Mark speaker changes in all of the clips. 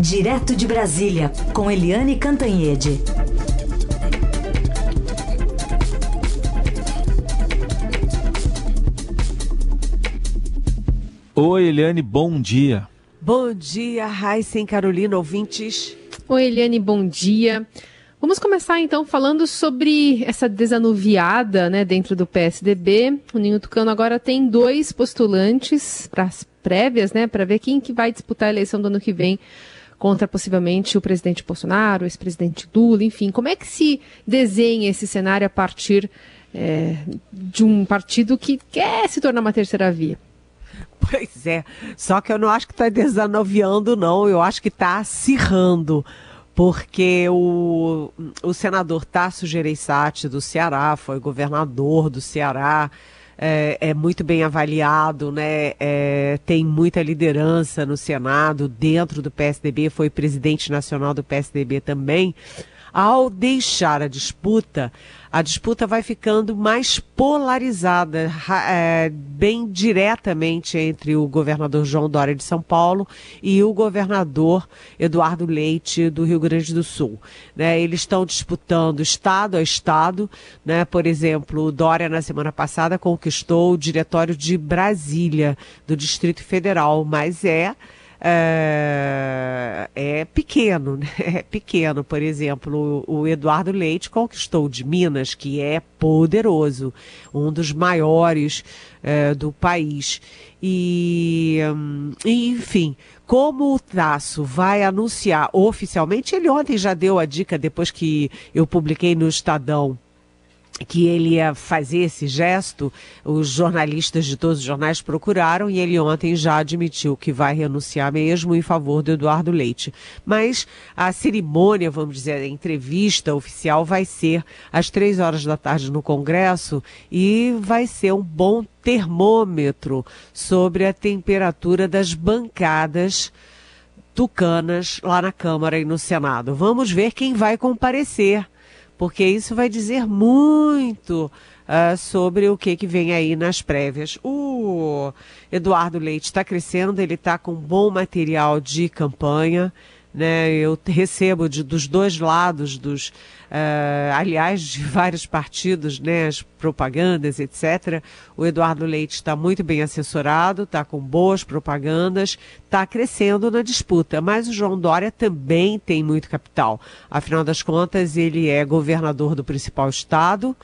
Speaker 1: Direto de Brasília, com Eliane Cantanhede.
Speaker 2: Oi, Eliane, bom dia.
Speaker 3: Bom dia, Raíssa e Carolina, ouvintes.
Speaker 4: Oi, Eliane, bom dia. Vamos começar então falando sobre essa desanuviada né, dentro do PSDB. O Ninho Tucano agora tem dois postulantes para as prévias, né, para ver quem que vai disputar a eleição do ano que vem contra possivelmente o presidente Bolsonaro, o ex-presidente Lula, enfim. Como é que se desenha esse cenário a partir é, de um partido que quer se tornar uma terceira via?
Speaker 3: Pois é, só que eu não acho que está desanuviando, não. Eu acho que está acirrando porque o, o senador Tasso Gereissati do Ceará foi governador do Ceará, é, é muito bem avaliado, né? É, tem muita liderança no Senado, dentro do PSDB, foi presidente nacional do PSDB também. Ao deixar a disputa, a disputa vai ficando mais polarizada, é, bem diretamente entre o governador João Dória de São Paulo e o governador Eduardo Leite do Rio Grande do Sul. Né? Eles estão disputando estado a estado. Né? Por exemplo, Dória, na semana passada, conquistou o diretório de Brasília, do Distrito Federal, mas é é, é pequeno, né? É pequeno. Por exemplo, o, o Eduardo Leite conquistou de Minas, que é poderoso, um dos maiores é, do país. E, hum, enfim, como o Tasso vai anunciar oficialmente, ele ontem já deu a dica, depois que eu publiquei no Estadão que ele ia fazer esse gesto, os jornalistas de todos os jornais procuraram e ele ontem já admitiu que vai renunciar mesmo em favor do Eduardo Leite. Mas a cerimônia, vamos dizer, a entrevista oficial vai ser às três horas da tarde no Congresso e vai ser um bom termômetro sobre a temperatura das bancadas tucanas lá na Câmara e no Senado. Vamos ver quem vai comparecer porque isso vai dizer muito uh, sobre o que, que vem aí nas prévias. O Eduardo Leite está crescendo, ele está com bom material de campanha. Né, eu recebo de, dos dois lados, dos, uh, aliás, de vários partidos, né, as propagandas, etc. O Eduardo Leite está muito bem assessorado, está com boas propagandas, está crescendo na disputa. Mas o João Dória também tem muito capital. Afinal das contas, ele é governador do principal estado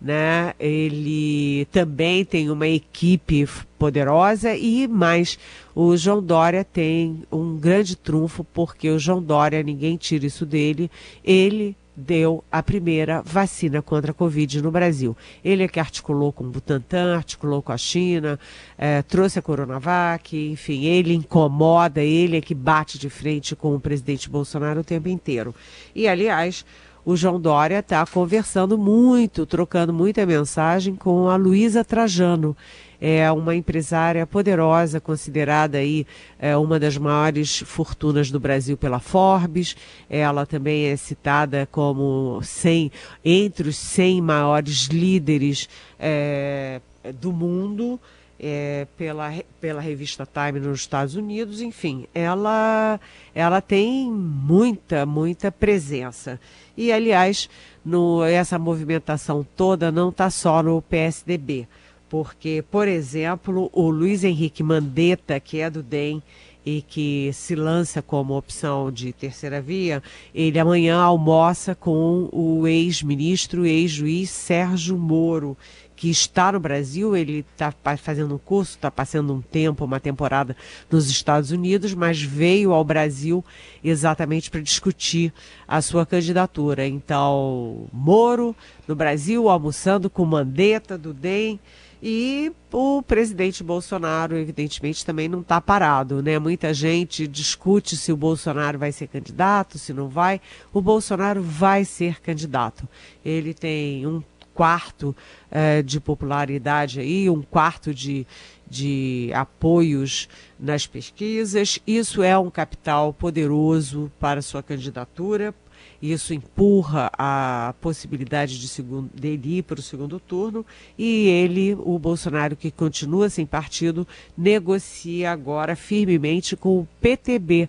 Speaker 3: né? Ele também tem uma equipe poderosa e mais o João Dória tem um grande trunfo porque o João Dória, ninguém tira isso dele, ele deu a primeira vacina contra a Covid no Brasil. Ele é que articulou com o Butantan, articulou com a China, é, trouxe a Coronavac, enfim, ele incomoda, ele é que bate de frente com o presidente Bolsonaro o tempo inteiro. E, aliás, o João Dória está conversando muito, trocando muita mensagem com a Luísa Trajano. É uma empresária poderosa, considerada aí é, uma das maiores fortunas do Brasil pela Forbes. Ela também é citada como 100, entre os 100 maiores líderes é, do mundo é, pela, pela revista Time nos Estados Unidos, enfim, ela, ela tem muita, muita presença. E, aliás, no, essa movimentação toda não está só no PSDB, porque, por exemplo, o Luiz Henrique Mandetta, que é do DEM, e que se lança como opção de terceira via, ele amanhã almoça com o ex-ministro, ex-juiz Sérgio Moro, que está no Brasil, ele está fazendo um curso, está passando um tempo, uma temporada nos Estados Unidos, mas veio ao Brasil exatamente para discutir a sua candidatura. Então, Moro no Brasil, almoçando com Mandetta do DEM. E o presidente Bolsonaro, evidentemente, também não está parado, né? Muita gente discute se o Bolsonaro vai ser candidato, se não vai. O Bolsonaro vai ser candidato. Ele tem um quarto eh, de popularidade aí, um quarto de, de apoios nas pesquisas. Isso é um capital poderoso para sua candidatura. Isso empurra a possibilidade de segundo, dele ir para o segundo turno. E ele, o Bolsonaro, que continua sem partido, negocia agora firmemente com o PTB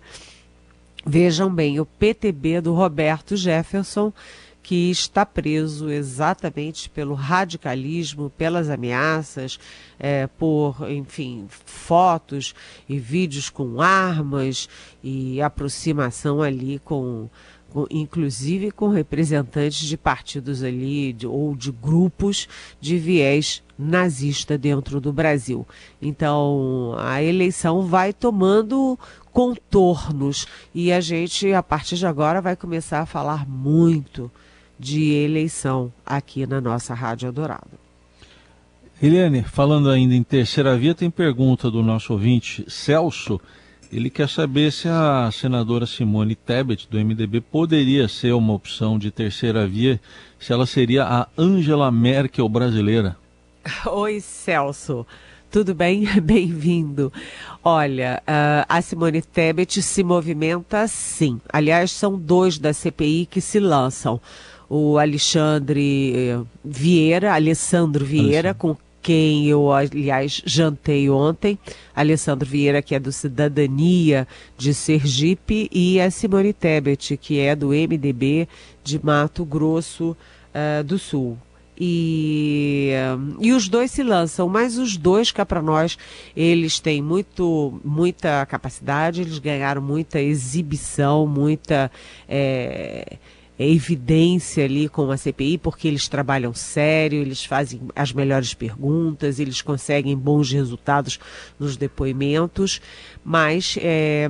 Speaker 3: Vejam bem, o PTB do Roberto Jefferson, que está preso exatamente pelo radicalismo, pelas ameaças, é, por, enfim, fotos e vídeos com armas e aproximação ali com inclusive com representantes de partidos ali de, ou de grupos de viés nazista dentro do Brasil. Então, a eleição vai tomando contornos e a gente, a partir de agora, vai começar a falar muito de eleição aqui na nossa Rádio Eldorado.
Speaker 2: Eliane, falando ainda em terceira via, tem pergunta do nosso ouvinte Celso. Ele quer saber se a senadora Simone Tebet, do MDB, poderia ser uma opção de terceira via, se ela seria a Angela Merkel brasileira.
Speaker 3: Oi, Celso. Tudo bem? Bem-vindo. Olha, uh, a Simone Tebet se movimenta sim. Aliás, são dois da CPI que se lançam. O Alexandre eh, Vieira, Alessandro Vieira, Alexandre. com quem eu, aliás, jantei ontem, Alessandro Vieira, que é do Cidadania de Sergipe, e a Simone Tebet, que é do MDB de Mato Grosso uh, do Sul. E, uh, e os dois se lançam, mas os dois, cá para nós, eles têm muito, muita capacidade, eles ganharam muita exibição, muita. É, evidência ali com a CPI, porque eles trabalham sério, eles fazem as melhores perguntas, eles conseguem bons resultados nos depoimentos, mas é,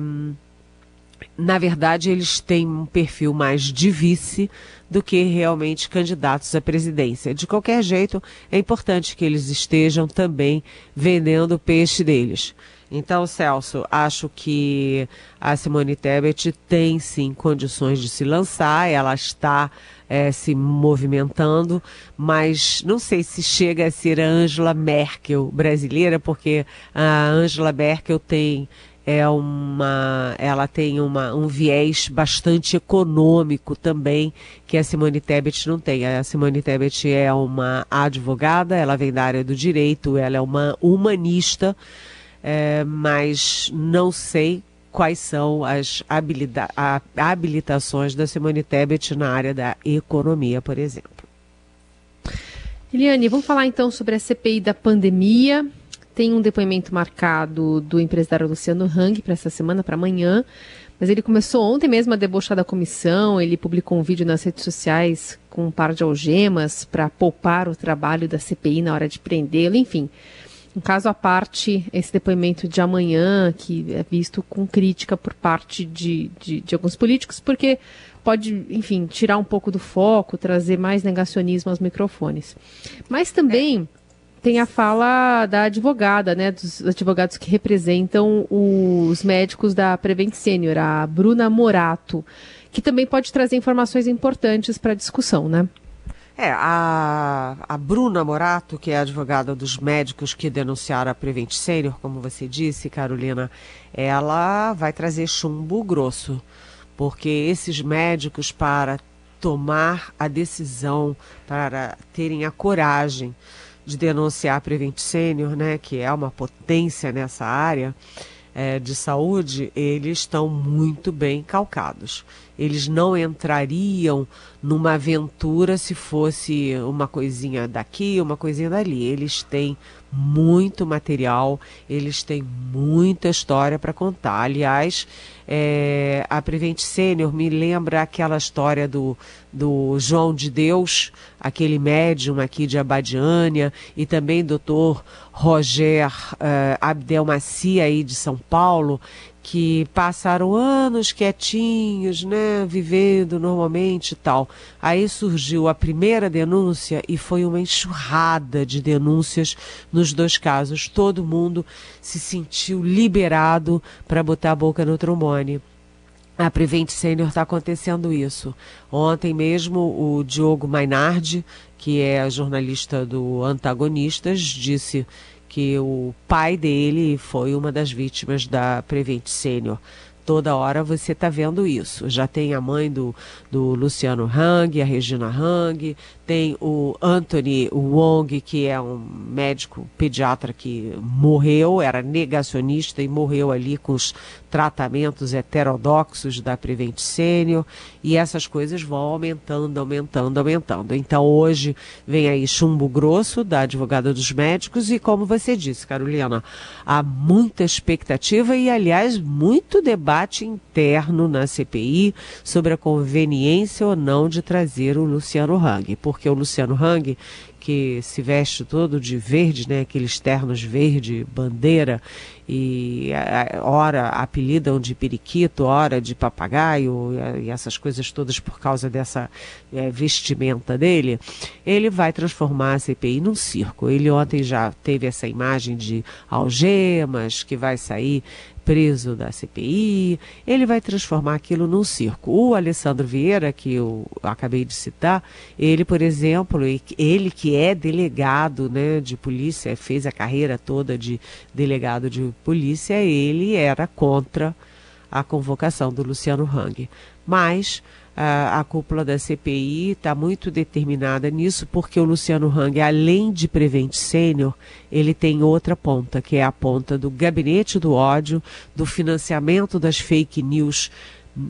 Speaker 3: na verdade eles têm um perfil mais de vice do que realmente candidatos à presidência. De qualquer jeito, é importante que eles estejam também vendendo o peixe deles. Então, Celso, acho que a Simone Tebet tem sim condições de se lançar, ela está é, se movimentando, mas não sei se chega a ser a Angela Merkel brasileira, porque a Angela Merkel tem é uma, ela tem uma, um viés bastante econômico também que a Simone Tebet não tem. A Simone Tebet é uma advogada, ela vem da área do direito, ela é uma humanista é, mas não sei quais são as habilitações da Simone Tebet na área da economia, por exemplo.
Speaker 4: Eliane, vamos falar então sobre a CPI da pandemia. Tem um depoimento marcado do empresário Luciano Hang para essa semana, para amanhã. Mas ele começou ontem mesmo a debochar da comissão. Ele publicou um vídeo nas redes sociais com um par de algemas para poupar o trabalho da CPI na hora de prendê-lo. Enfim, um caso à parte, esse depoimento de amanhã, que é visto com crítica por parte de, de, de, alguns políticos, porque pode, enfim, tirar um pouco do foco, trazer mais negacionismo aos microfones. Mas também tem a fala da advogada, né, dos advogados que representam os médicos da Prevent Senior, a Bruna Morato, que também pode trazer informações importantes para a discussão, né?
Speaker 3: É, a, a Bruna Morato, que é advogada dos médicos que denunciaram a Prevent Senior, como você disse, Carolina, ela vai trazer chumbo grosso, porque esses médicos, para tomar a decisão, para terem a coragem de denunciar a Prevent Senior, né, que é uma potência nessa área, é, de saúde, eles estão muito bem calcados. Eles não entrariam numa aventura se fosse uma coisinha daqui, uma coisinha dali. Eles têm muito material, eles têm muita história para contar. Aliás, é, a Prevent Senior me lembra aquela história do, do João de Deus, aquele médium aqui de Abadiânia, e também doutor Roger uh, aí de São Paulo, que passaram anos quietinhos, né, vivendo normalmente e tal. Aí surgiu a primeira denúncia e foi uma enxurrada de denúncias nos dois casos. Todo mundo se sentiu liberado para botar a boca no trombone. A Prevent Senior está acontecendo isso. Ontem mesmo o Diogo Mainardi, que é jornalista do Antagonistas, disse que o pai dele foi uma das vítimas da Prevent Senior. Toda hora você está vendo isso. Já tem a mãe do, do Luciano Hang, a Regina Hang, tem o Anthony Wong, que é um médico pediatra que morreu, era negacionista e morreu ali com os tratamentos heterodoxos da Prevent Senior, e essas coisas vão aumentando, aumentando, aumentando. Então hoje vem aí chumbo grosso da advogada dos médicos e como você disse, Carolina, há muita expectativa e aliás muito debate interno na CPI sobre a conveniência ou não de trazer o Luciano Hang, porque o Luciano Hang que se veste todo de verde, né, aqueles ternos verde, bandeira, e ora apelidam de periquito, ora de papagaio, e, e essas coisas todas por causa dessa é, vestimenta dele, ele vai transformar a CPI num circo. Ele ontem já teve essa imagem de algemas, que vai sair preso da CPI, ele vai transformar aquilo num circo. O Alessandro Vieira, que eu acabei de citar, ele, por exemplo, ele que é delegado né, de polícia, fez a carreira toda de delegado de polícia, ele era contra a convocação do Luciano Hang. Mas a, a cúpula da CPI está muito determinada nisso, porque o Luciano Hang, além de Prevent Sênior, ele tem outra ponta, que é a ponta do gabinete do ódio, do financiamento das fake news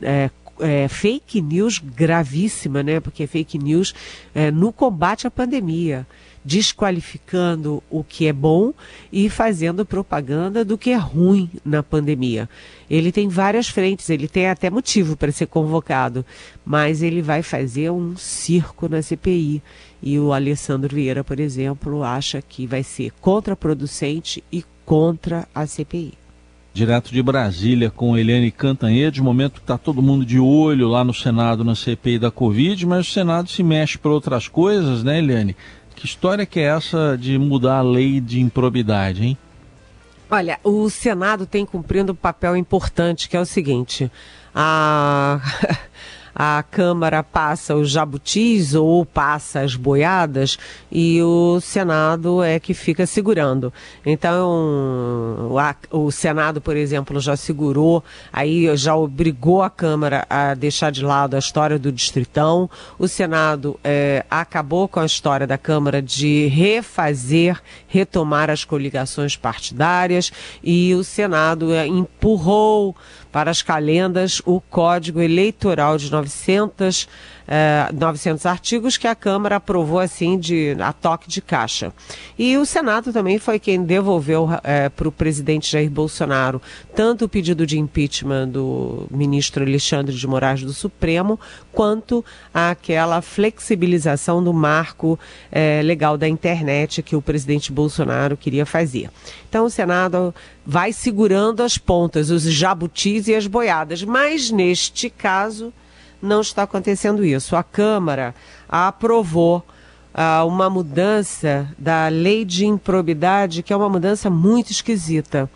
Speaker 3: é, é, fake news gravíssima, né? Porque fake news é, no combate à pandemia desqualificando o que é bom e fazendo propaganda do que é ruim na pandemia. Ele tem várias frentes, ele tem até motivo para ser convocado, mas ele vai fazer um circo na CPI. E o Alessandro Vieira, por exemplo, acha que vai ser contraproducente e contra a CPI.
Speaker 2: Direto de Brasília com Eliane Cantanhede, momento que está todo mundo de olho lá no Senado na CPI da Covid, mas o Senado se mexe para outras coisas, né, Eliane? Que história que é essa de mudar a lei de improbidade, hein?
Speaker 3: Olha, o Senado tem cumprindo um papel importante, que é o seguinte: a a Câmara passa os jabutis ou passa as boiadas e o Senado é que fica segurando. Então, o Senado, por exemplo, já segurou, aí já obrigou a Câmara a deixar de lado a história do Distritão. O Senado é, acabou com a história da Câmara de refazer, retomar as coligações partidárias e o Senado é, empurrou para as calendas o Código Eleitoral de 900 900 é, artigos que a Câmara aprovou assim de a toque de caixa. E o Senado também foi quem devolveu é, para o presidente Jair Bolsonaro tanto o pedido de impeachment do ministro Alexandre de Moraes do Supremo, quanto aquela flexibilização do marco é, legal da internet que o presidente Bolsonaro queria fazer. Então o Senado vai segurando as pontas, os jabutis e as boiadas, mas neste caso não está acontecendo isso. A Câmara aprovou ah, uma mudança da lei de improbidade, que é uma mudança muito esquisita.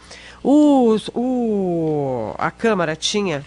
Speaker 3: O, o, a Câmara tinha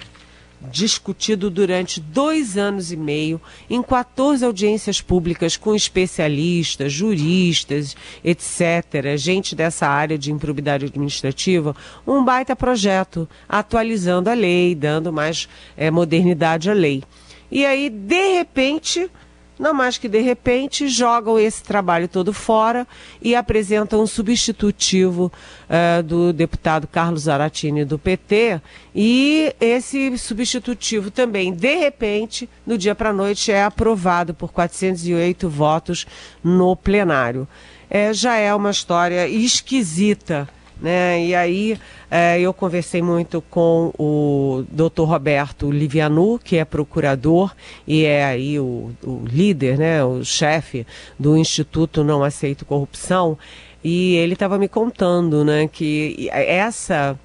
Speaker 3: discutido durante dois anos e meio em 14 audiências públicas com especialistas, juristas, etc., gente dessa área de improbidade administrativa, um baita projeto atualizando a lei, dando mais é, modernidade à lei. E aí, de repente, não mais que de repente, jogam esse trabalho todo fora e apresentam um substitutivo uh, do deputado Carlos Zaratini do PT. E esse substitutivo também, de repente, no dia para noite, é aprovado por 408 votos no plenário. É, já é uma história esquisita né? E aí é, eu conversei muito com o Dr. Roberto Livianu, que é procurador e é aí o, o líder, né, o chefe do Instituto Não Aceito Corrupção, e ele estava me contando, né, que essa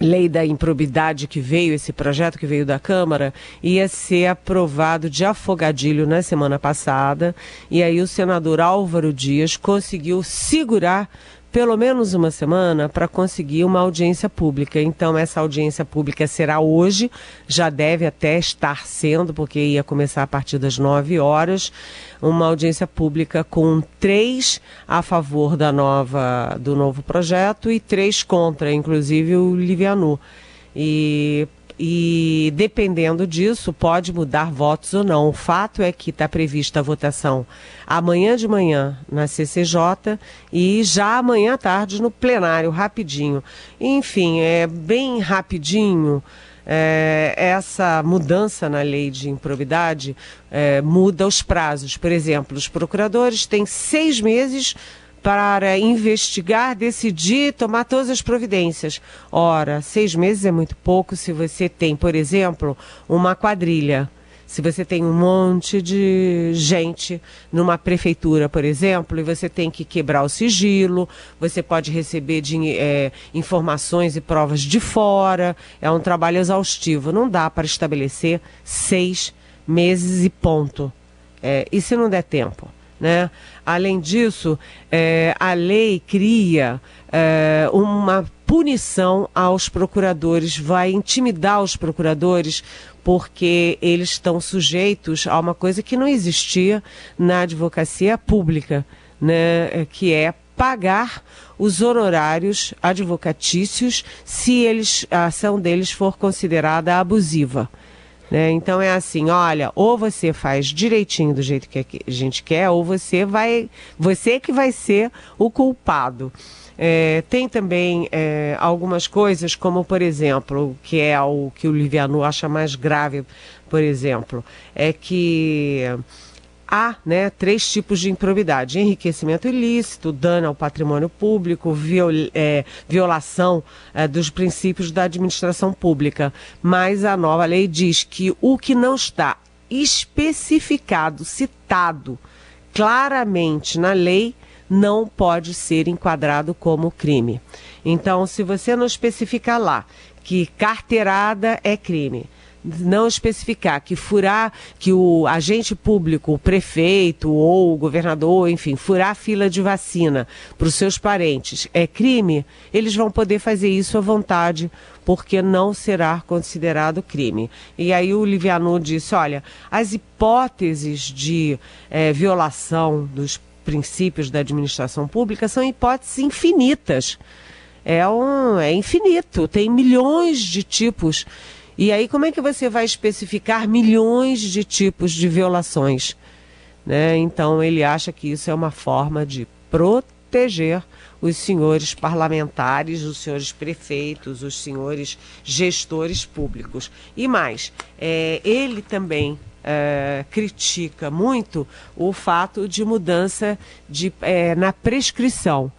Speaker 3: lei da improbidade que veio, esse projeto que veio da Câmara, ia ser aprovado de afogadilho na semana passada, e aí o senador Álvaro Dias conseguiu segurar pelo menos uma semana para conseguir uma audiência pública. Então, essa audiência pública será hoje, já deve até estar sendo, porque ia começar a partir das 9 horas, uma audiência pública com três a favor da nova, do novo projeto e três contra, inclusive o Livianu. E e dependendo disso, pode mudar votos ou não. O fato é que está prevista a votação amanhã de manhã na CCJ e já amanhã à tarde no plenário, rapidinho. Enfim, é bem rapidinho. É, essa mudança na lei de improbidade é, muda os prazos. Por exemplo, os procuradores têm seis meses para investigar, decidir, tomar todas as providências. Ora, seis meses é muito pouco se você tem, por exemplo, uma quadrilha. Se você tem um monte de gente numa prefeitura, por exemplo, e você tem que quebrar o sigilo, você pode receber de, é, informações e provas de fora, é um trabalho exaustivo. Não dá para estabelecer seis meses e ponto. É, e se não der tempo? Né? Além disso, é, a lei cria é, uma punição aos procuradores, vai intimidar os procuradores, porque eles estão sujeitos a uma coisa que não existia na advocacia pública, né? que é pagar os honorários advocatícios se eles, a ação deles for considerada abusiva. Né? Então é assim, olha, ou você faz direitinho do jeito que a gente quer, ou você vai, você que vai ser o culpado. É, tem também é, algumas coisas, como por exemplo, que é o que o Liviano acha mais grave, por exemplo, é que há né, três tipos de improbidade: enriquecimento ilícito, dano ao patrimônio público, viol, é, violação é, dos princípios da administração pública. Mas a nova lei diz que o que não está especificado, citado claramente na lei, não pode ser enquadrado como crime. Então, se você não especificar lá que carteirada é crime, não especificar que furar, que o agente público, o prefeito ou o governador, enfim, furar a fila de vacina para os seus parentes é crime, eles vão poder fazer isso à vontade, porque não será considerado crime. E aí o Livianu disse: olha, as hipóteses de é, violação dos princípios da administração pública são hipóteses infinitas. É, um, é infinito, tem milhões de tipos e aí, como é que você vai especificar milhões de tipos de violações? Né? Então, ele acha que isso é uma forma de proteger os senhores parlamentares, os senhores prefeitos, os senhores gestores públicos. E mais, é, ele também é, critica muito o fato de mudança de, é, na prescrição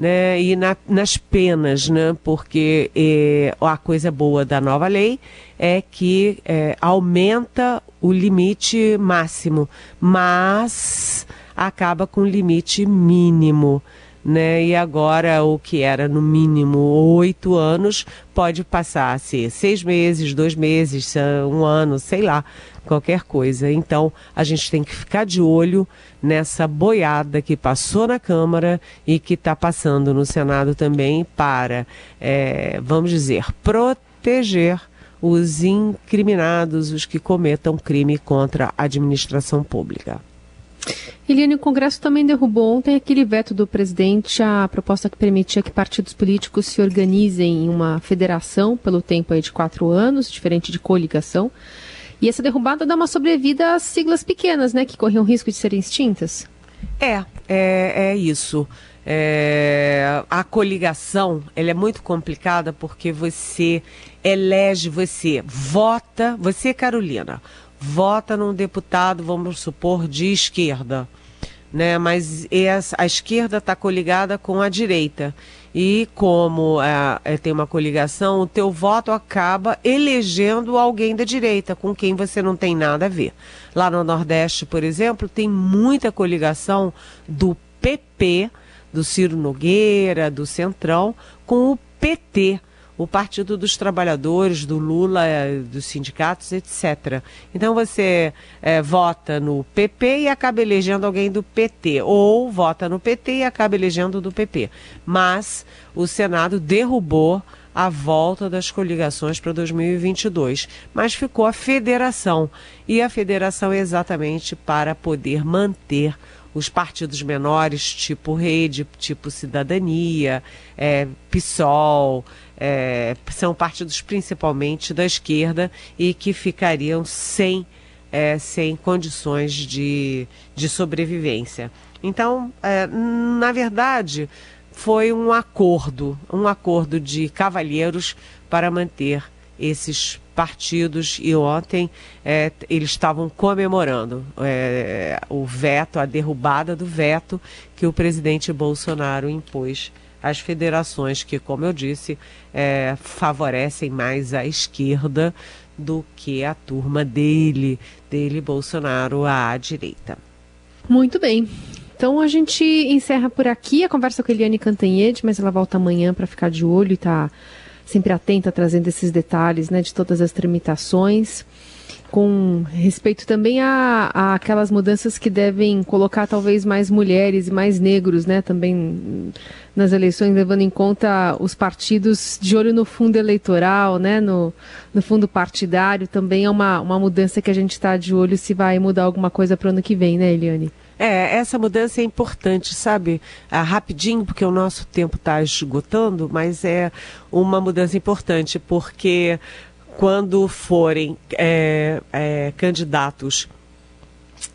Speaker 3: né, e na, nas penas, né, porque é, a coisa boa da nova lei é que é, aumenta o limite máximo, mas acaba com o limite mínimo. Né? E agora o que era no mínimo oito anos pode passar a ser seis meses, dois meses, um ano, sei lá, qualquer coisa. Então a gente tem que ficar de olho nessa boiada que passou na Câmara e que está passando no Senado também para, é, vamos dizer, proteger os incriminados, os que cometam crime contra a administração pública.
Speaker 4: Eliane, o Congresso também derrubou ontem aquele veto do presidente à proposta que permitia que partidos políticos se organizem em uma federação pelo tempo de quatro anos, diferente de coligação. E essa derrubada dá uma sobrevida às siglas pequenas, né, que corriam risco de serem extintas.
Speaker 3: É, é, é isso. É, a coligação ela é muito complicada porque você elege, você vota, você, Carolina, vota num deputado, vamos supor, de esquerda. Né? Mas essa, a esquerda está coligada com a direita e como é, é, tem uma coligação, o teu voto acaba elegendo alguém da direita, com quem você não tem nada a ver. Lá no Nordeste, por exemplo, tem muita coligação do PP, do Ciro Nogueira, do Centrão, com o PT o Partido dos Trabalhadores, do Lula, eh, dos sindicatos, etc. Então você é, vota no PP e acaba elegendo alguém do PT, ou vota no PT e acaba elegendo do PP. Mas o Senado derrubou a volta das coligações para 2022, mas ficou a federação. E a federação é exatamente para poder manter os partidos menores, tipo Rede, tipo Cidadania, é, PSOL, é, são partidos principalmente da esquerda e que ficariam sem, é, sem condições de, de sobrevivência. Então, é, na verdade, foi um acordo, um acordo de cavalheiros para manter esses partidos e ontem é, eles estavam comemorando é, o veto, a derrubada do veto que o presidente Bolsonaro impôs às federações que, como eu disse, é, favorecem mais a esquerda do que a turma dele, dele Bolsonaro à direita.
Speaker 4: Muito bem. Então a gente encerra por aqui a conversa com a Eliane Cantanhede, mas ela volta amanhã para ficar de olho e tá sempre atenta, trazendo esses detalhes né, de todas as tramitações, com respeito também a, a, aquelas mudanças que devem colocar talvez mais mulheres e mais negros né, também nas eleições, levando em conta os partidos de olho no fundo eleitoral, né, no, no fundo partidário, também é uma, uma mudança que a gente está de olho se vai mudar alguma coisa para o ano que vem, né, Eliane?
Speaker 3: É, essa mudança é importante, sabe? Ah, rapidinho, porque o nosso tempo está esgotando, mas é uma mudança importante, porque quando forem é, é, candidatos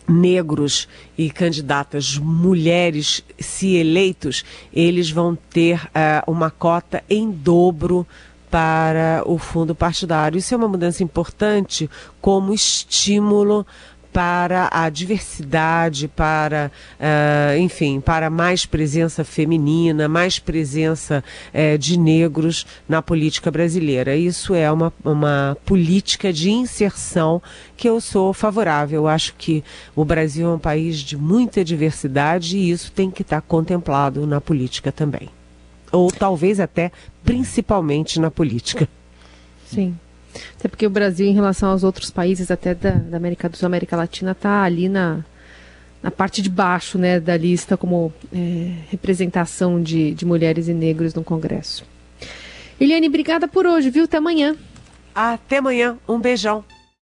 Speaker 3: negros e candidatas mulheres se eleitos, eles vão ter uh, uma cota em dobro para o fundo partidário. Isso é uma mudança importante como estímulo para a diversidade, para, uh, enfim, para mais presença feminina, mais presença uh, de negros na política brasileira. Isso é uma, uma política de inserção que eu sou favorável. Eu acho que o Brasil é um país de muita diversidade e isso tem que estar contemplado na política também. Ou talvez até principalmente na política.
Speaker 4: Sim. Até porque o Brasil, em relação aos outros países, até da, da América do Sul, América Latina, está ali na, na parte de baixo né, da lista como é, representação de, de mulheres e negros no Congresso. Eliane, obrigada por hoje, viu? Até amanhã.
Speaker 3: Até amanhã. Um beijão.